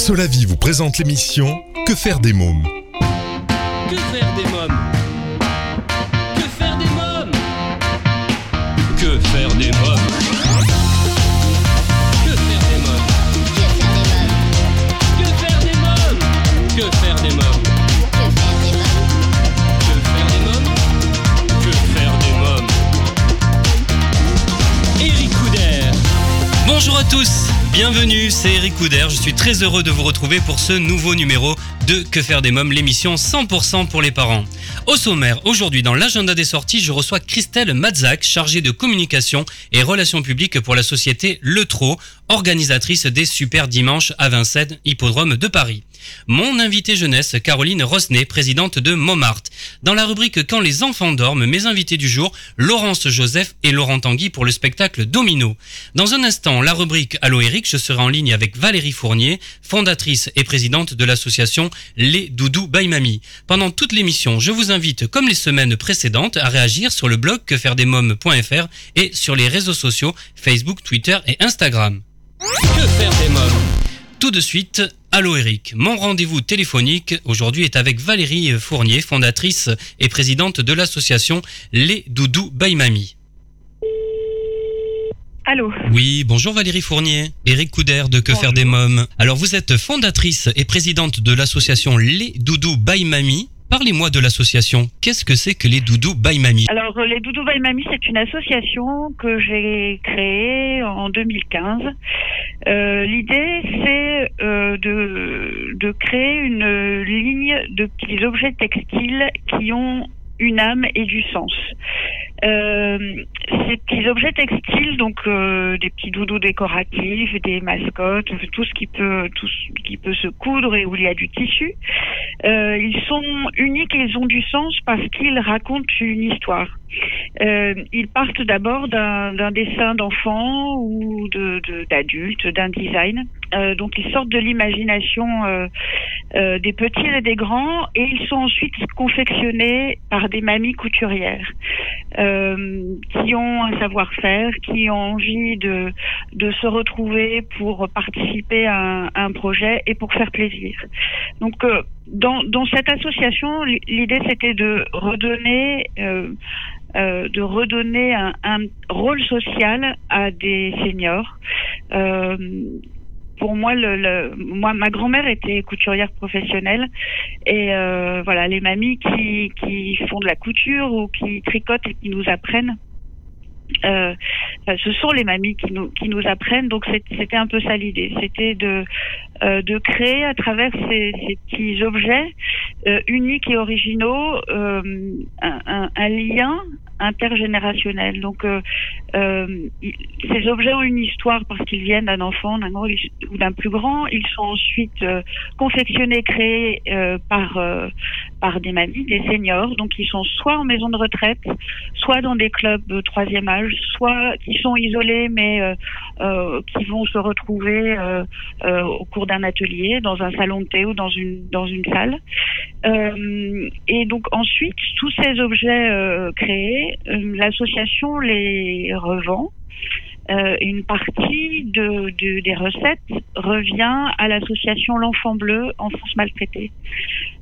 Solavie vous présente l'émission Que faire des mômes Que faire des mômes Que faire des mômes Que faire des mômes Que faire des mômes Que faire des mômes Que faire des mômes Que faire des mômes Bonjour à tous bienvenue, c'est Eric Couder. Je suis très heureux de vous retrouver pour ce nouveau numéro de Que faire des mômes, l'émission 100% pour les parents. Au sommaire, aujourd'hui dans l'agenda des sorties, je reçois Christelle Matzak, chargée de communication et relations publiques pour la société Le Trot, organisatrice des Super Dimanches à Vincennes, hippodrome de Paris. Mon invité jeunesse, Caroline Rosnet, présidente de Montmartre. Dans la rubrique Quand les enfants dorment, mes invités du jour, Laurence Joseph et Laurent Tanguy pour le spectacle Domino. Dans un instant, la rubrique Allo Eric, je serai en ligne avec Valérie Fournier, fondatrice et présidente de l'association Les Doudous by Mamie. Pendant toute l'émission, je vous invite, comme les semaines précédentes, à réagir sur le blog quefairedesmoms.fr et sur les réseaux sociaux Facebook, Twitter et Instagram. Que faire des mômes? Tout de suite, Allô Eric. Mon rendez-vous téléphonique aujourd'hui est avec Valérie Fournier, fondatrice et présidente de l'association Les Doudous by Mamie. Allô Oui, bonjour Valérie Fournier. Eric Couder de Que faire des mômes. Alors vous êtes fondatrice et présidente de l'association Les Doudous by Mamie. Parlez-moi de l'association. Qu'est-ce que c'est que les Doudous by Mamie Alors, euh, les Doudou by Mamie, c'est une association que j'ai créée en 2015. Euh, L'idée, c'est euh, de, de créer une ligne de petits objets textiles qui ont une âme et du sens. Euh, ces petits objets textiles, donc euh, des petits doudous décoratifs, des mascottes, tout ce qui peut, tout ce qui peut se coudre et où il y a du tissu, euh, ils sont uniques et ils ont du sens parce qu'ils racontent une histoire. Euh, ils partent d'abord d'un dessin d'enfant ou d'adulte, d'un design. Donc ils sortent de l'imagination des petits et des grands et ils sont ensuite confectionnés par des mamies couturières qui ont un savoir-faire, qui ont envie de, se retrouver pour participer à un, projet et pour faire plaisir. Donc euh, dans, cette association, l'idée c'était de redonner euh, euh, de redonner un, rôle social à des seniors. Pour moi, ma grand-mère était couturière professionnelle et voilà, les mamies qui font de la couture ou qui tricotent et qui nous apprennent. Euh, ce sont les mamies qui nous qui nous apprennent donc c'était un peu ça l'idée c'était de euh, de créer à travers ces, ces petits objets euh, uniques et originaux euh, un, un- un lien intergénérationnel. Donc, euh, ces objets ont une histoire parce qu'ils viennent d'un enfant, d'un grand ou d'un plus grand. Ils sont ensuite euh, confectionnés, créés euh, par par des mamies, des seniors. Donc, ils sont soit en maison de retraite, soit dans des clubs de troisième âge, soit qui sont isolés mais qui vont se retrouver au cours d'un atelier, dans un salon de thé ou dans une dans une salle. Et donc ensuite, tous ces objets créés, l'association les revend. Euh, une partie de, de- des recettes revient à l'association L'Enfant Bleu, Enfance Maltraitée.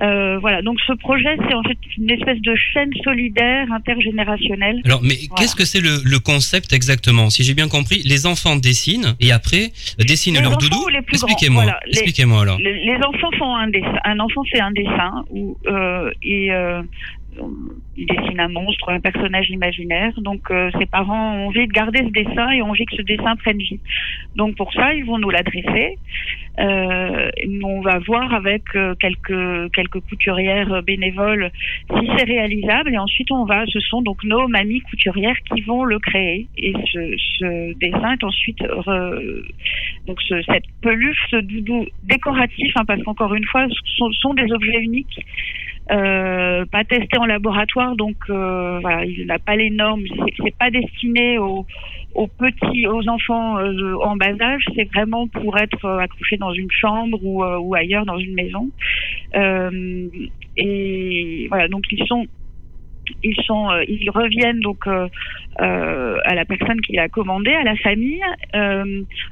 Euh, voilà, donc ce projet, c'est en fait une espèce de chaîne solidaire intergénérationnelle. Alors, mais qu'est-ce que c'est le, le concept exactement? Si j'ai bien compris, les enfants dessinent et après euh, dessinent Les leur doudou. Expliquez-moi. voilà, Expliquez-moi alors. Les, les enfants font un dessin. Un enfant fait un dessin où euh, et il dessine un monstre, un personnage imaginaire. Donc euh, ses parents ont envie de garder ce dessin et ont envie que ce dessin prenne vie. Donc pour ça, ils vont nous l'adresser. Euh, on va voir avec euh, quelques quelques couturières bénévoles si c'est réalisable et ensuite on va. Ce sont donc nos mamies couturières qui vont le créer et ce, ce dessin est ensuite re- donc ce- cette peluche, ce doudou décoratif, hein, parce qu'encore une fois, ce sont, sont des objets uniques, euh, pas testés en laboratoire, donc euh, voilà, il n'a pas les normes. C'est- pas destiné aux, aux petits, aux enfants euh, en bas âge. C'est vraiment pour être euh, accouché dans une chambre ou, euh, ou ailleurs dans une maison. Et voilà, donc ils sont ils sont, euh, ils reviennent donc euh, euh, à la personne qui l'a commandé, à la famille,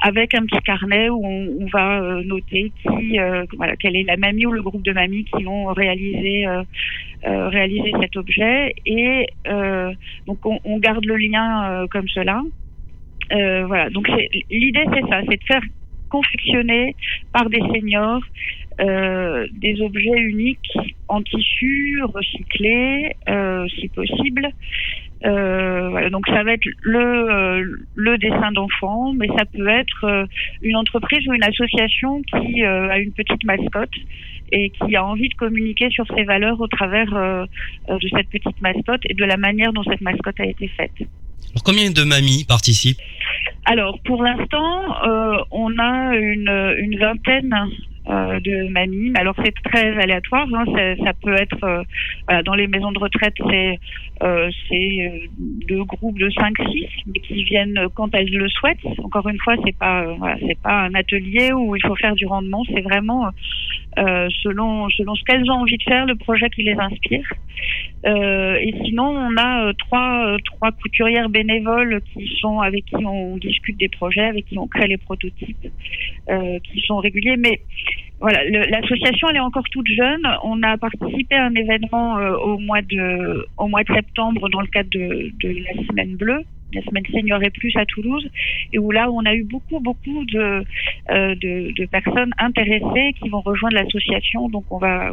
avec un petit carnet où on, va noter qui, voilà, quelle est la mamie ou le groupe de mamies qui ont réalisé réalisé cet objet et donc on, on, garde le lien comme cela. voilà, donc l'idée c'est ça, c'est de faire confectionner par des seniors euh, des objets uniques en tissu recyclé, euh, si possible. Euh, voilà, donc ça va être le, le dessin d'enfant, mais ça peut être une entreprise ou une association qui a une petite mascotte et qui a envie de communiquer sur ses valeurs au travers de cette petite mascotte et de la manière dont cette mascotte a été faite. Alors combien de mamies participent? Alors pour l'instant, on a une, une vingtaine euh, de mamie. Alors c'est très aléatoire. Hein. Ça, peut être euh, dans les maisons de retraite, c'est euh, deux groupes de 5-6 mais qui viennent quand elles le souhaitent. Encore une fois, c'est pas c'est pas un atelier où il faut faire du rendement. C'est vraiment selon selon ce qu'elles ont envie de faire, le projet qui les inspire. et sinon, on a trois trois couturières bénévoles qui sont avec qui on discute des projets, avec qui on crée les prototypes, qui sont réguliers, mais voilà, l'association elle est encore toute jeune. On a participé à un événement euh, au mois de au mois de septembre dans le cadre de, de la semaine bleue, la semaine senior et plus à Toulouse, et où là on a eu beaucoup beaucoup de euh, de, de, personnes intéressées qui vont rejoindre l'association. Donc on va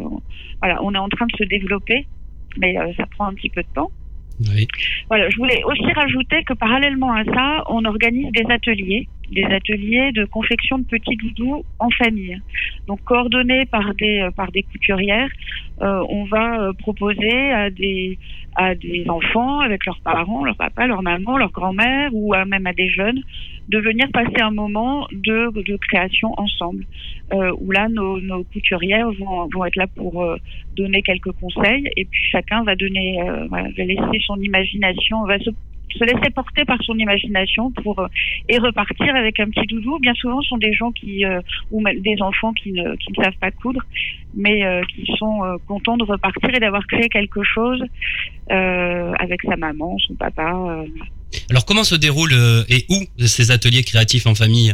voilà, on est en train de se développer, mais euh, ça prend un petit peu de temps. Oui. Voilà, je voulais aussi rajouter que parallèlement à ça, on organise des ateliers des ateliers de confection de petits doudous en famille. Donc coordonnés par des euh, par des couturières, euh, on va euh, proposer à des à des enfants avec leurs parents, leur papa, leur maman, leur grand-mère ou même à des jeunes de venir passer un moment de, de création ensemble. Où là, nos, nos couturières vont, vont, être là pour donner quelques conseils et puis chacun va donner, va laisser son imagination, va se se laisser porter par son imagination pour euh, et repartir avec un petit doudou. Bien souvent, ce sont des gens qui euh, ou des enfants qui ne, savent pas coudre, mais euh, qui sont contents de repartir et d'avoir créé quelque chose avec sa maman, son papa. Alors, comment se déroulent et où ces ateliers créatifs en famille?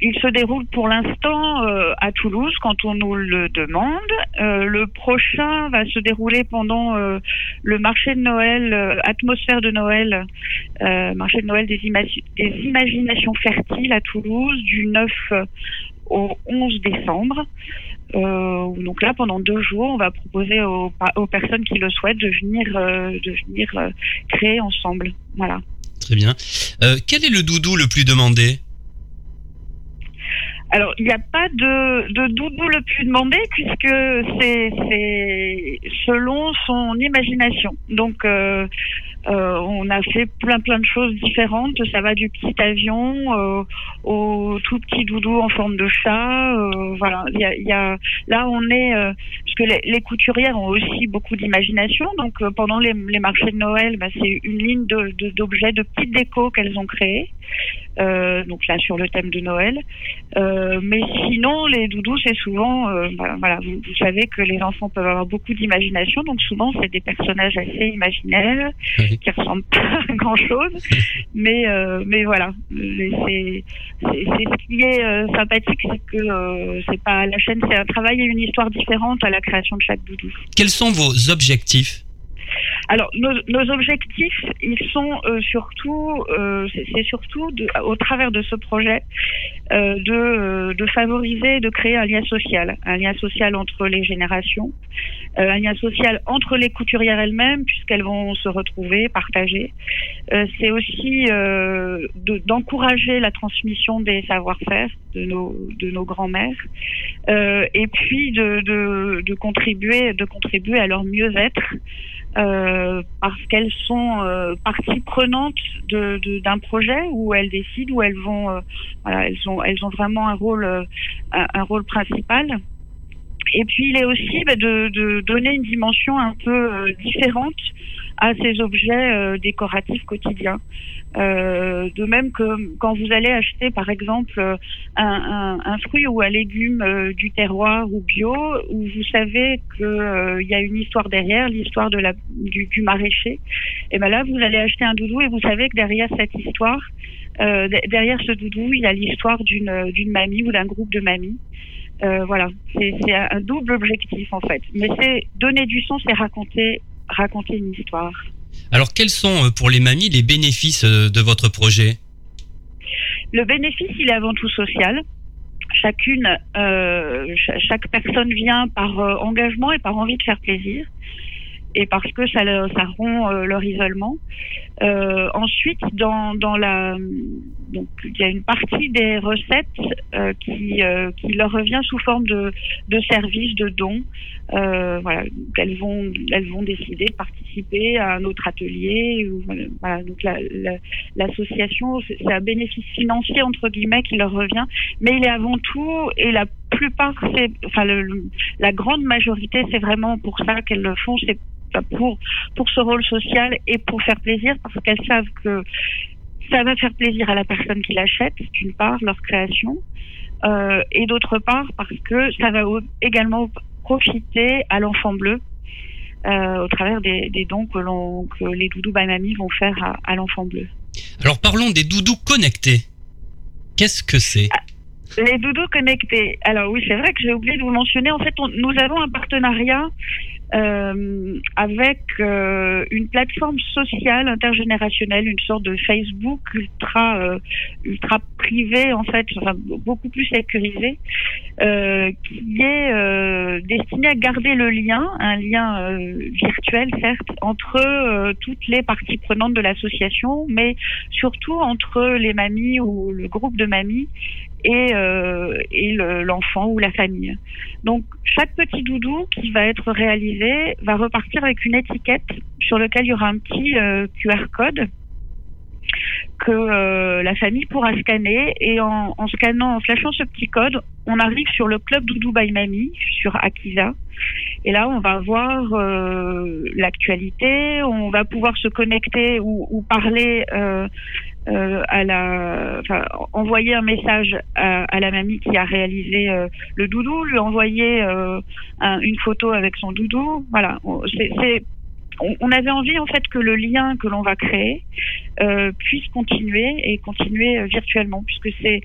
Il se déroule pour l'instant euh, à Toulouse quand on nous le demande. Euh, le prochain va se dérouler pendant euh, le marché de Noël, atmosphère de Noël, marché de Noël des, imaginations fertiles à Toulouse du 9 au 11 décembre. donc là, pendant deux jours, on va proposer aux, aux personnes qui le souhaitent de venir, de venir créer ensemble. Voilà. Très bien. quel est le doudou le plus demandé? Alors, il n'y a pas de, de doudou le plus demandé puisque c'est selon son imagination. Donc, euh, euh, on a fait plein plein de choses différentes. Ça va du petit avion euh, au tout petit doudou en forme de chat. Euh, voilà, il y a, y a, là on est parce que les, les, couturières ont aussi beaucoup d'imagination. Donc pendant les, les, marchés de Noël, bah, c'est une ligne d'objets, de, de, petites décos qu'elles ont créées. Donc là sur le thème de Noël. mais sinon les doudous c'est souvent bah, voilà vous, vous, savez que les enfants peuvent avoir beaucoup d'imagination. Donc souvent c'est des personnages assez imaginaires qui ressemble pas à grand chose, mais euh, mais voilà, c'est ce qui est euh, sympathique, c'est que euh, c'est pas la chaîne, c'est un travail et une histoire différente à la création de chaque doudou. Quels sont vos objectifs? Alors nos, nos, objectifs, ils sont euh, surtout, euh, c'est surtout de, au travers de ce projet euh, de, de favoriser, de créer un lien social, un lien social entre les générations, un lien social entre les couturières elles-mêmes puisqu'elles vont se retrouver, partager. c'est aussi d'encourager la transmission des savoir-faire de nos de nos grands-mères et puis de contribuer de contribuer à leur mieux-être. Euh, parce qu'elles sont euh, partie prenante d'un de, d'un projet où elles décident, où elles vont, euh, elles ont, elles ont vraiment un rôle, rôle principal. Et puis il est aussi bah, de, de, donner une dimension un peu euh, différente à ces objets euh, décoratifs quotidiens. Euh, de même que quand vous allez acheter par exemple un, un, un fruit ou un légume euh, du terroir ou bio, où vous savez qu'il y a une histoire derrière, l'histoire de la du, du maraîcher, et ben là vous allez acheter un doudou et vous savez que derrière cette histoire, derrière ce doudou, il y a l'histoire d'une d'une mamie ou d'un groupe de mamies. Euh, voilà, c'est un double objectif en fait. Mais c'est donner du sens et raconter, raconter une histoire. Alors, quels sont euh, pour les mamies les bénéfices euh, de votre projet? Le bénéfice, il est avant tout social. Chacune, euh, chaque personne vient par engagement et par envie de faire plaisir et parce que ça, ça rompt euh, leur isolement. Euh, ensuite, dans, dans la, il y a une partie des recettes euh, qui, qui leur revient sous forme de, de services, de dons. Voilà, elles vont, elles vont décider de participer à un autre atelier. Donc l'association, la, c'est un bénéfice financier entre guillemets qui leur revient, mais il est avant tout et la plupart, c'est, enfin le, la grande majorité, c'est vraiment pour ça qu'elles le font. C'est pour, pour ce rôle social et pour faire plaisir parce qu'elles savent que ça va faire plaisir à la personne qui l'achète, d'une part, leur création, euh, et d'autre part parce que ça va également profiter à l'enfant bleu euh, au travers des, des dons que, l'on, que les doudous Mamie vont faire à, à l'enfant bleu. Alors parlons des doudous connectés. Qu'est-ce que c'est? Ah, Les doudous connectés. Alors oui, c'est vrai que j'ai oublié de vous mentionner. En fait, nous avons un partenariat euh, avec euh, une plateforme sociale intergénérationnelle, une sorte de Facebook ultra euh, ultra privé en fait, enfin, beaucoup plus sécurisé, euh, qui est euh, destiné à garder le lien, un lien virtuel certes, entre toutes les parties prenantes de l'association, mais surtout entre les mamies ou le groupe de mamies et, euh, et l'enfant ou la famille. Donc chaque petit doudou qui va être réalisé va repartir avec une étiquette sur laquelle il y aura un petit euh, QR code que euh, la famille pourra scanner et en, scannant, en flashant ce petit code, on arrive sur le club Doudou by Mamie sur Akiza et là on va voir euh, l'actualité, on va pouvoir se connecter ou, ou parler euh, euh, à la, enfin, envoyer un message à, la mamie qui a réalisé euh, le doudou, lui envoyer euh, un, une photo avec son doudou. Voilà, c'est on, avait envie en fait que le lien que l'on va créer euh, puisse continuer et continuer virtuellement, puisque c'est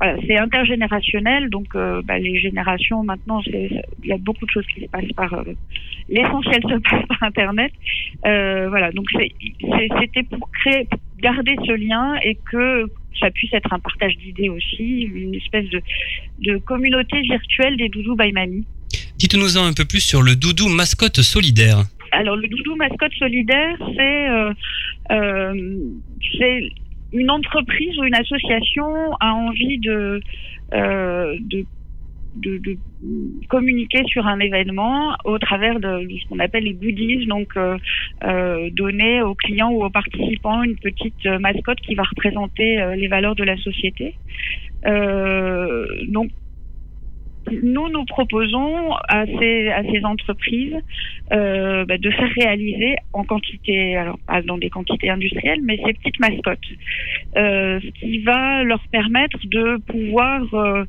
voilà, c'est intergénérationnel, donc euh, bah, les générations maintenant, il y a beaucoup de choses qui se passent par euh, l'essentiel se passe par Internet. Euh, voilà, donc c'était pour créer, garder ce lien et que ça puisse être un partage d'idées aussi, une espèce de, de communauté virtuelle des doudous by Mamie. Dites-nous-en un peu plus sur le doudou mascotte solidaire. Alors le doudou mascotte solidaire, c'est une entreprise ou une association a envie de, euh, de, de, communiquer sur un événement au travers de, ce qu'on appelle les goodies, donc euh, euh, donner aux clients ou aux participants une petite mascotte qui va représenter les valeurs de la société. Donc nous, nous proposons à ces, à ces entreprises euh, bah, de faire réaliser en quantité, alors pas dans des quantités industrielles, mais ces petites mascottes, euh, ce qui va leur permettre de pouvoir euh,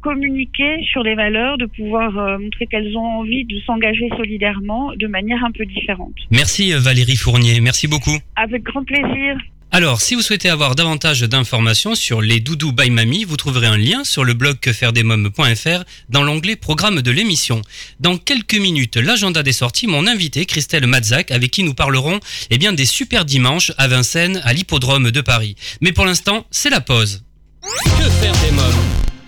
communiquer sur des valeurs, de pouvoir euh, montrer qu'elles ont envie de s'engager solidairement de manière un peu différente. Merci Valérie Fournier, merci beaucoup. Avec grand plaisir. Alors, si vous souhaitez avoir davantage d'informations sur les doudous by Mamie, vous trouverez un lien sur le blog quefairedesmoms.fr dans l'onglet programme de l'émission. Dans quelques minutes, l'agenda des sorties, mon invité Christelle Matzak, avec qui nous parlerons eh bien, des super dimanches à Vincennes, à l'hippodrome de Paris. Mais pour l'instant, c'est la pause. Que faire des mômes?